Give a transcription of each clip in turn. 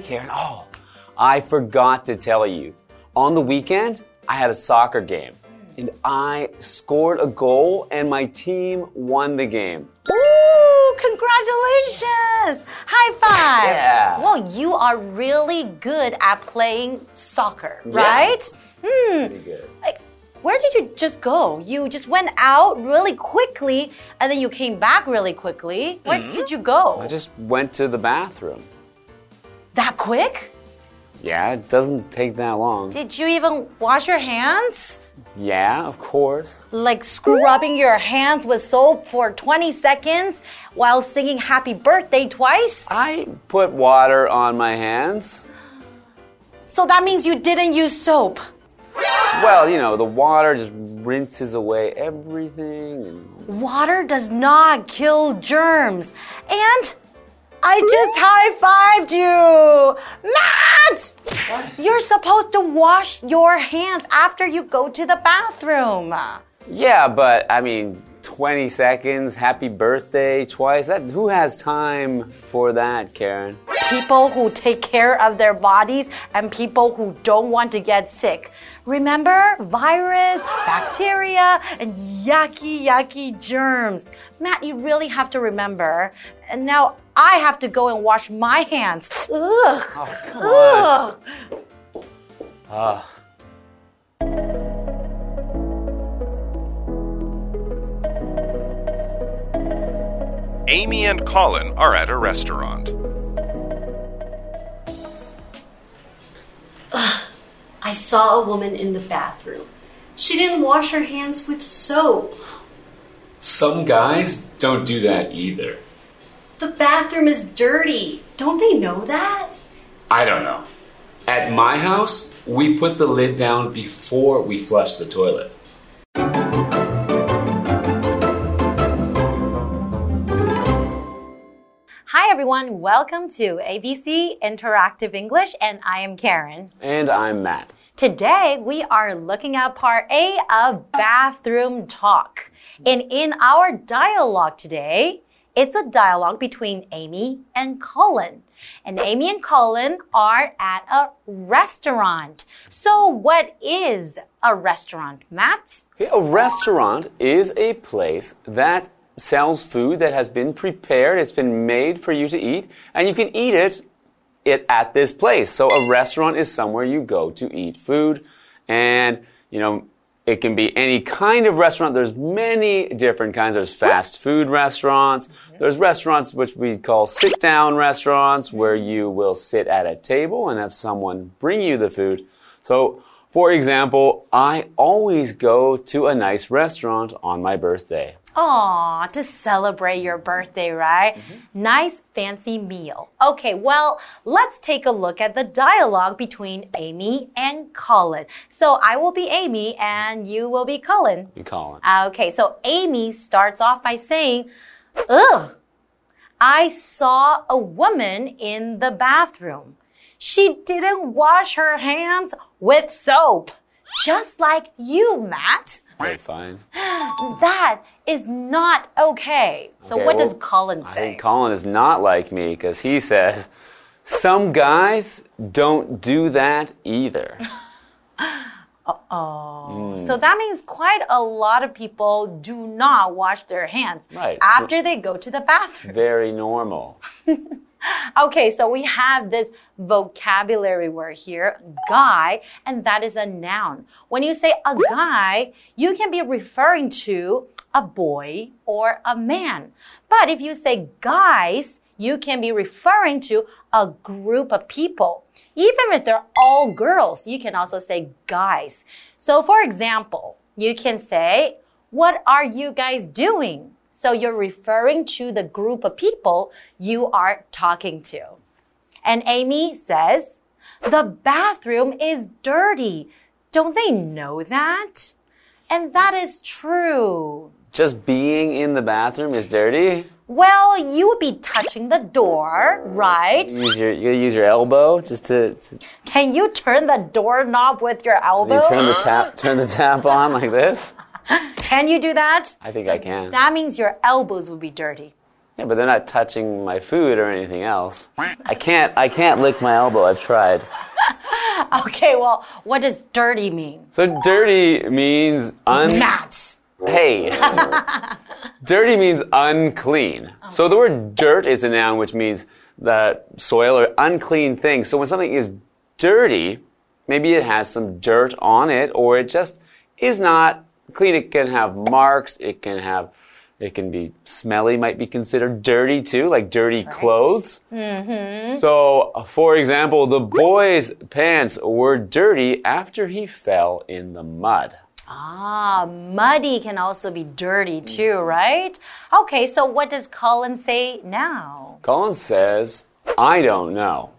Karen. Oh, I forgot to tell you. On the weekend, I had a soccer game. And I scored a goal, and my team won the game. Ooh, congratulations! High five! Yeah. Well, you are really good at playing soccer, right? Hmm. Pretty good. Like, where did you just go? You just went out really quickly and then you came back really quickly. Where mm-hmm. did you go? I just went to the bathroom. that quick? Yeah, it doesn't take that long. Did you even wash your hands? Yeah, of course. Like scrubbing your hands with soap for 20 seconds while singing happy birthday twice? I put water on my hands. So that means you didn't use soap. Well, you know, the water just rinses away everything. Water does not kill germs. And I just high fived you. Matt! You're supposed to wash your hands after you go to the bathroom. yeah, but I mean, 20 seconds, happy birthday twice. That who has time for that, Karen? People who take care of their bodies and people who don't want to get sick. Remember virus, bacteria, and yucky, yucky germs. Matt, you really have to remember. And now I have to go and wash my hands. Ugh. Oh, come on. Ugh. Ah. Amy and Colin are at a restaurant. Ugh, I saw a woman in the bathroom. She didn't wash her hands with soap. Some guys don't do that either. The bathroom is dirty. Don't they know that? I don't know. At my house, we put the lid down before we flush the toilet. Hi, everyone. Welcome to ABC Interactive English, and I am Karen. And I'm Matt. Today, we are looking at part A of bathroom talk. And in our dialogue today, it's a dialogue between Amy and Colin. And Amy and Colin are at a restaurant. So, what is a restaurant, Matt? Okay, a restaurant is a place that sells food that has been prepared, it's been made for you to eat, and you can eat it, it at this place. So a restaurant is somewhere you go to eat food, and you know it can be any kind of restaurant. There's many different kinds. There's fast food restaurants. Mm-hmm. There's restaurants which we call sit down restaurants where mm-hmm. you will sit at a table and have someone bring you the food. So, for example, I always go to a nice restaurant on my birthday. Aw, to celebrate your birthday, right? Mm-hmm. Nice fancy meal. Okay, well, let's take a look at the dialogue between Amy and Colin. So I will be Amy and mm-hmm. you will be Colin. You call it. Okay, so Amy starts off by saying, Ugh, I saw a woman in the bathroom. She didn't wash her hands with soap. Just like you, Matt. Okay, fine. That is not okay. So Okay, what well, does Colin I say? think Colin is not like me because he says some guys don't do that either. oh. So that means quite a lot of people do not wash their hands Right. after they go to the bathroom. Very normal. Okay, so we have this vocabulary word here, guy, and that is a noun. When you say a guy, you can be referring to a boy or a man. But if you say guys, you can be referring to a group of people. Even if they're all girls, you can also say guys. So for example, you can say, what are you guys doing? So you're referring to the group of people you are talking to. And Amy says, the bathroom is dirty. Don't they know that? And that is true. Just being in the bathroom is dirty. Well, you would be touching the door, right? Use your you use your elbow just to, to Can you turn the doorknob with your elbow? you turn the tap turn the tap on like this. Can you do that? I think I can. That means your elbows would be dirty. Yeah, but they're not touching my food or anything else. I can't. I can't lick my elbow. I've tried. Okay, well, what does dirty mean? So dirty means un. Matt. Hey. dirty means unclean. Oh. So the word dirt is a noun which means the soil or unclean thing. So when something is dirty, maybe it has some dirt on it or it just is not clean. It can have marks, it can have it can be smelly, might be considered dirty too, like dirty clothes. Mm-hmm. So, for example, the boy's pants were dirty after he fell in the mud. Ah, muddy can also be dirty too, right? Okay, so what does Colin say now? Colin says, I don't know.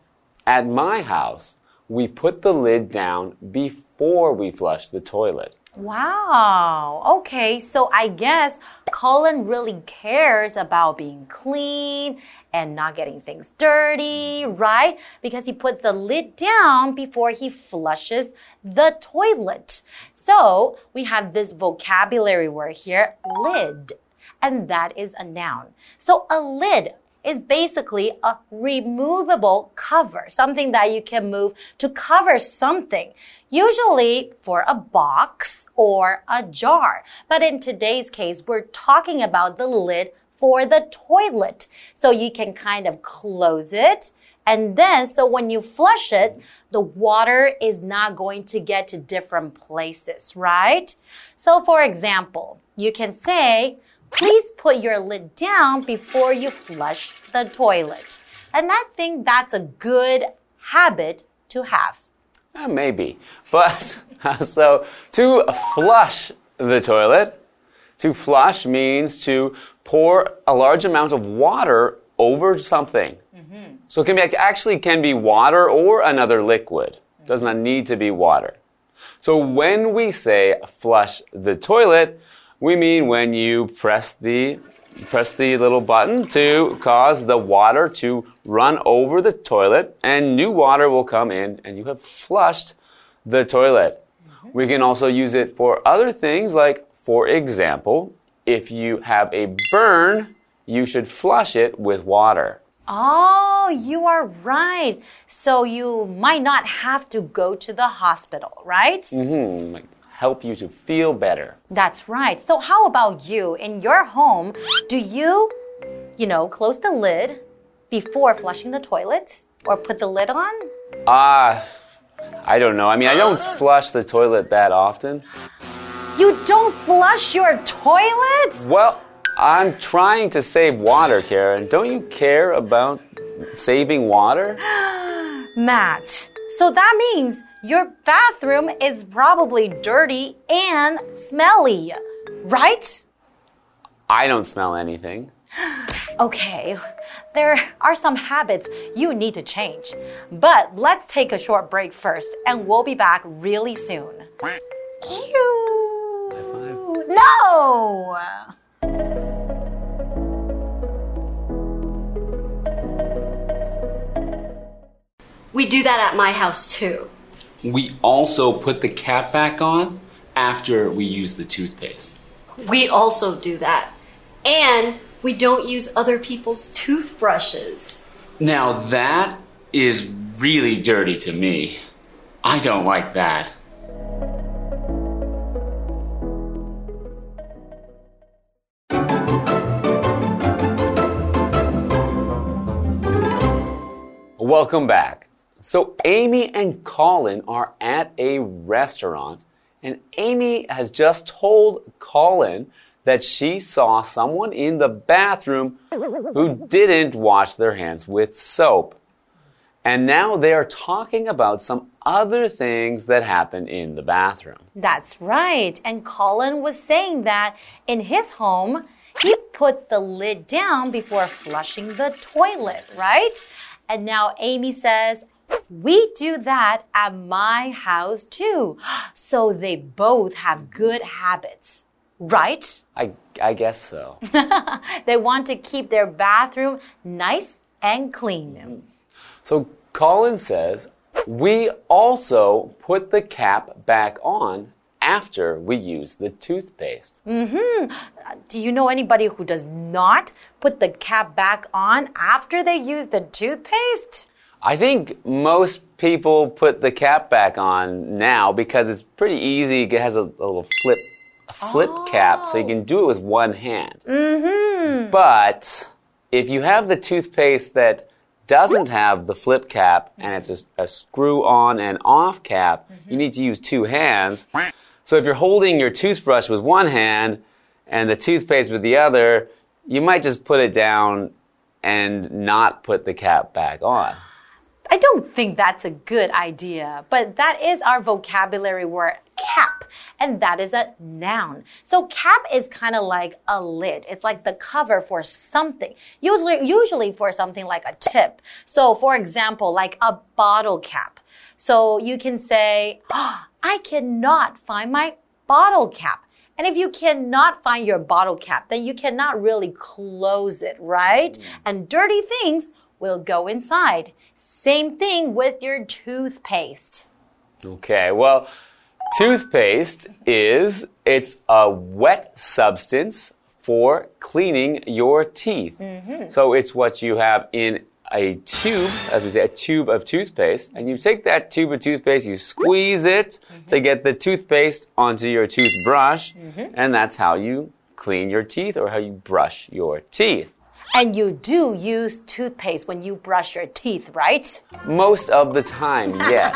At my house, we put the lid down before we flush the toilet. Wow. Okay, so I guess Colin really cares about being clean and not getting things dirty, right? Because he puts the lid down before he flushes the toilet. So we have this vocabulary word here, lid, and that is a noun. So a lid is basically a removable cover, something that you can move to cover something, usually for a box or a jar. But in today's case, we're talking about the lid for the toilet. So you can kind of close it. And then, so when you flush it, the water is not going to get to different places, right? So for example, you can say, please put your lid down before you flush the toilet. And I think that's a good habit to have. Eh, maybe. But, so, to flush the toilet, to flush means to pour a large amount of water over something. So it can be, actually can be water or another liquid. Does not need to be water. So when we say flush the toilet, we mean when you press the press the little button to cause the water to run over the toilet and new water will come in and you have flushed the toilet. We can also use it for other things like for example, if you have a burn, you should flush it with water. Oh, you are right. So you might not have to go to the hospital, right? Mm-hmm. Like help you to feel better. That's right. So how about you? In your home, do you, you know, close the lid before flushing the toilet or put the lid on? Ah, I don't know. I mean, I don't flush the toilet that often. You don't flush your toilet? Well, I'm trying to save water, Karen. Don't you care about saving water? Matt, so that means your bathroom is probably dirty and smelly, right? I don't smell anything. Okay, there are some habits you need to change. But let's take a short break first, and we'll be back really soon. Ew. No! We do that at my house too. We also put the cap back on after we use the toothpaste. We also do that. And we don't use other people's toothbrushes. Now that is really dirty to me. I don't like that. Welcome back. So, Amy and Colin are at a restaurant, and Amy has just told Colin that she saw someone in the bathroom who didn't wash their hands with soap. And now they are talking about some other things that happened in the bathroom. That's right. And Colin was saying that in his home, he puts the lid down before flushing the toilet, right? And now Amy says, we do that at my house too. So they both have good habits, right? I, I guess so. they want to keep their bathroom nice and clean. So Colin says, we also put the cap back on after we use the toothpaste. Mhm. Do you know anybody who does not put the cap back on after they use the toothpaste? I think most people put the cap back on now because it's pretty easy. It has a, a little flip a flip cap, so you can do it with one hand. Mm-hmm. But if you have the toothpaste that doesn't have the flip cap and it's a, a screw on and off cap, you need to use two hands. So if you're holding your toothbrush with one hand and the toothpaste with the other, you might just put it down and not put the cap back on. I don't think that's a good idea, but that is our vocabulary word cap, and that is a noun. So cap is kind of like a lid. It's like the cover for something. Usually usually for something like a tip. So for example, like a bottle cap. So you can say, oh, I cannot find my bottle cap. And if you cannot find your bottle cap, then you cannot really close it, right? Mm. And dirty things will go inside. Same thing with your toothpaste. Okay, well, toothpaste is it's a wet substance for cleaning your teeth. Mm-hmm. So it's what you have in a tube, as we say, a tube of toothpaste, and you take that tube of toothpaste, you squeeze it mm-hmm. to get the toothpaste onto your toothbrush, mm-hmm. and that's how you clean your teeth or how you brush your teeth. And you do use toothpaste when you brush your teeth, right? Most of the time, yes.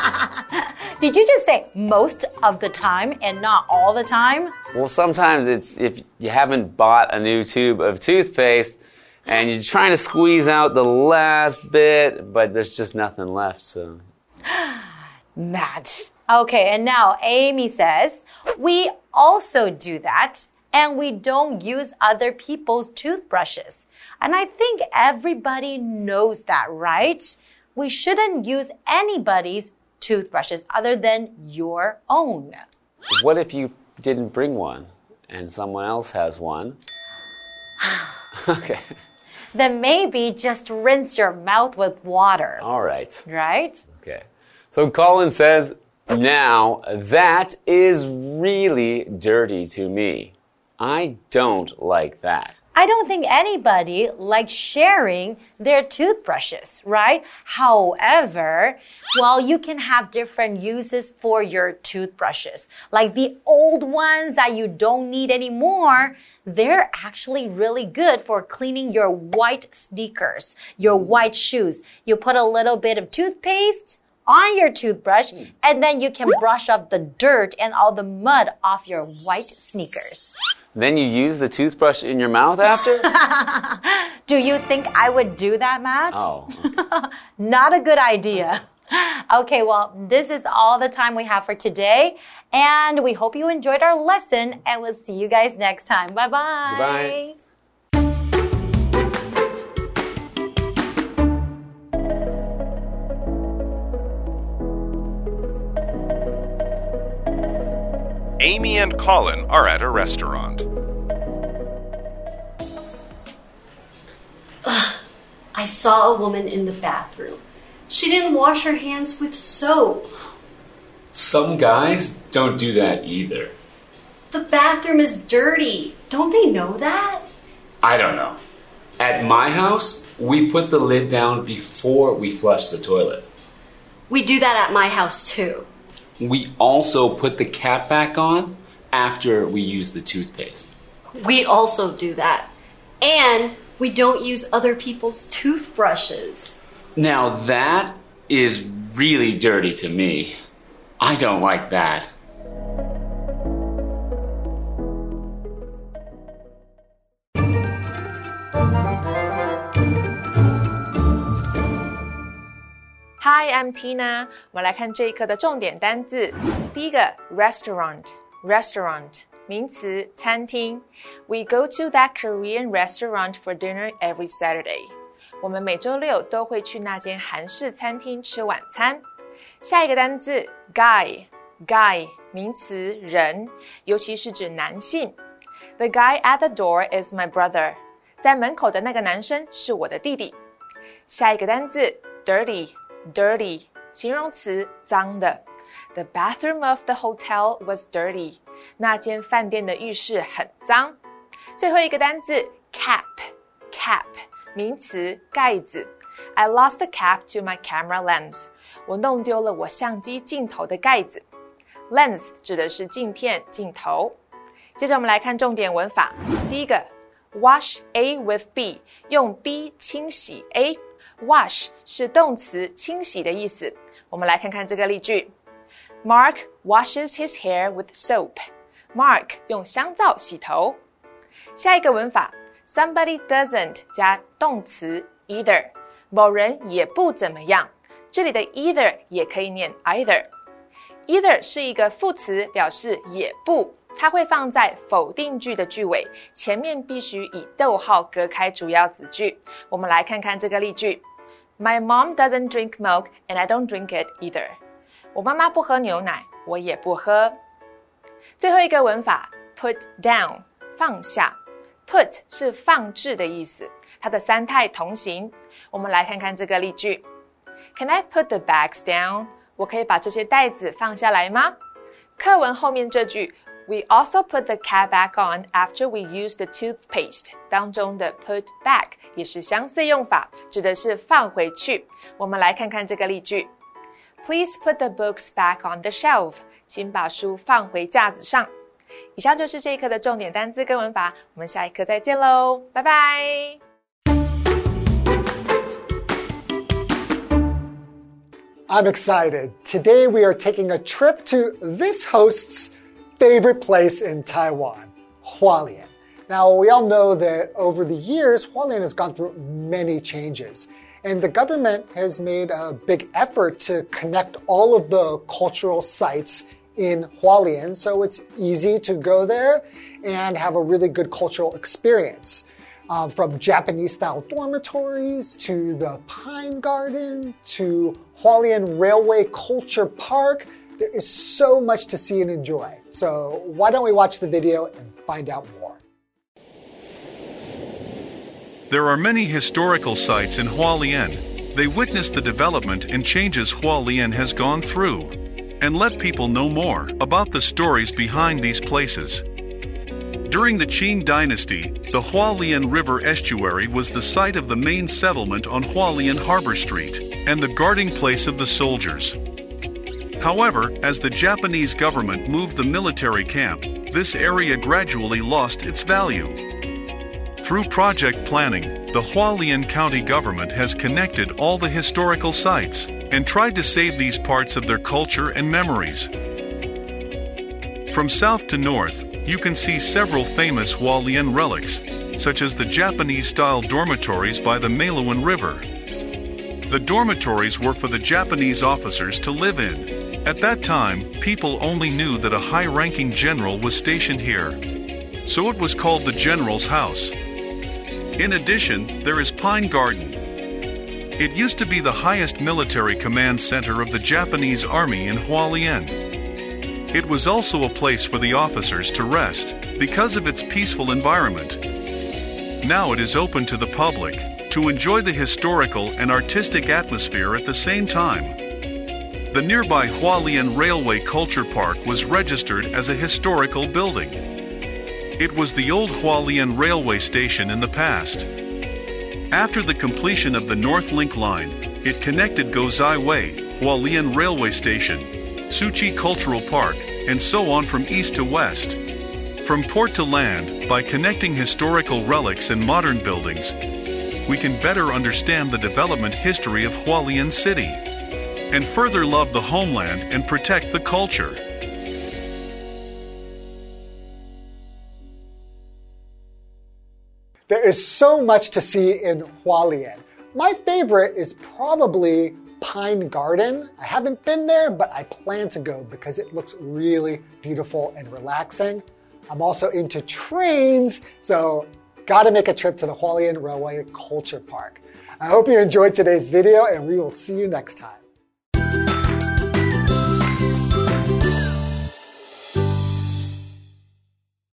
Did you just say most of the time and not all the time? Well, sometimes it's if you haven't bought a new tube of toothpaste and you're trying to squeeze out the last bit, but there's just nothing left, so. Matt. Okay, and now Amy says, we also do that and we don't use other people's toothbrushes. And I think everybody knows that, right? We shouldn't use anybody's toothbrushes other than your own. What if you didn't bring one and someone else has one? okay. Then maybe just rinse your mouth with water, All right. right? Okay. So Colin says, now that is really dirty to me. I don't like that. I don't think anybody likes sharing their toothbrushes, right? However, well, you can have different uses for your toothbrushes. Like the old ones that you don't need anymore, they're actually really good for cleaning your white sneakers, your white shoes. You put a little bit of toothpaste on your toothbrush, and then you can brush off the dirt and all the mud off your white sneakers. Then you use the toothbrush in your mouth after? Do you think I would do that, Matt? oh. okay. Not a good idea. Okay, well, this is all the time we have for today. And we hope you enjoyed our lesson, and we'll see you guys next time. Bye bye. Goodbye. Amy and Colin are at a restaurant. Ugh, I saw a woman in the bathroom. She didn't wash her hands with soap. Some guys don't do that either. The bathroom is dirty. Don't they know that? I don't know. At my house, we put the lid down before we flush the toilet. We do that at my house too. We also put the cap back on after we use the toothpaste. We also do that. And we don't use other people's toothbrushes. Now that is really dirty to me. I don't like that. Hi, I'm Tina。我们来看这一课的重点单字。第一个，restaurant，restaurant，名词，餐厅。We go to that Korean restaurant for dinner every Saturday。我们每周六都会去那间韩式餐厅吃晚餐。下一个单字，guy，guy，名词，人，尤其是指男性。The guy at the door is my brother。在门口的那个男生是我的弟弟。下一个单字，dirty。 dirty，形容词，脏的。The bathroom of the hotel was dirty. 那间饭店的浴室很脏。最后一个单字 cap，cap 名词盖子。I lost the cap to my camera lens. 我弄丢了我相机镜头的盖子。Lens 指的是镜片、镜头。接着我们来看重点文法。第一个，wash A with B，用 B 清洗 A。Wash 是动词，清洗的意思。我们来看看这个例句：Mark washes his hair with soap. Mark 用香皂洗头。下一个文法，somebody doesn't 加动词 either，某人也不怎么样。这里的 either 也可以念 either。either 是一个副词，表示也不。它会放在否定句的句尾，前面必须以逗号隔开主要子句。我们来看看这个例句：My mom doesn't drink milk, and I don't drink it either。我妈妈不喝牛奶，我也不喝。最后一个文法，put down，放下。put 是放置的意思，它的三态同形。我们来看看这个例句：Can I put the bags down？我可以把这些袋子放下来吗？课文后面这句。We also put the cap back on after we use the toothpaste。当中的 put back 也是相似用法，指的是放回去。我们来看看这个例句：Please put the books back on the shelf。请把书放回架子上。以上就是这一课的重点单词跟文法，我们下一课再见喽，拜拜。I'm excited. Today we are taking a trip to this host's favorite place in Taiwan, Hualien. Now, we all know that over the years, Hualien has gone through many changes. And the government has made a big effort to connect all of the cultural sites in Hualien so it's easy to go there and have a really good cultural experience. Um, from Japanese style dormitories to the Pine Garden to Hualien Railway Culture Park there is so much to see and enjoy. So, why don't we watch the video and find out more? There are many historical sites in Hualien. They witness the development and changes Hualien has gone through and let people know more about the stories behind these places. During the Qing dynasty, the Hualien River estuary was the site of the main settlement on Hualien Harbor Street and the guarding place of the soldiers. However, as the Japanese government moved the military camp, this area gradually lost its value. Through project planning, the Hualien County government has connected all the historical sites and tried to save these parts of their culture and memories. From south to north, you can see several famous Hualien relics, such as the Japanese style dormitories by the Meilun River. The dormitories were for the Japanese officers to live in at that time, people only knew that a high ranking general was stationed here. So it was called the General's House. In addition, there is Pine Garden. It used to be the highest military command center of the Japanese Army in Hualien. It was also a place for the officers to rest because of its peaceful environment. Now it is open to the public to enjoy the historical and artistic atmosphere at the same time. The nearby Hualien Railway Culture Park was registered as a historical building. It was the old Hualien Railway Station in the past. After the completion of the North Link line, it connected Gozai Way, Hualien Railway Station, Suchi Cultural Park, and so on from east to west. From port to land, by connecting historical relics and modern buildings, we can better understand the development history of Hualien City and further love the homeland and protect the culture. There is so much to see in Hualien. My favorite is probably Pine Garden. I haven't been there, but I plan to go because it looks really beautiful and relaxing. I'm also into trains, so gotta make a trip to the Hualien Railway Culture Park. I hope you enjoyed today's video, and we will see you next time.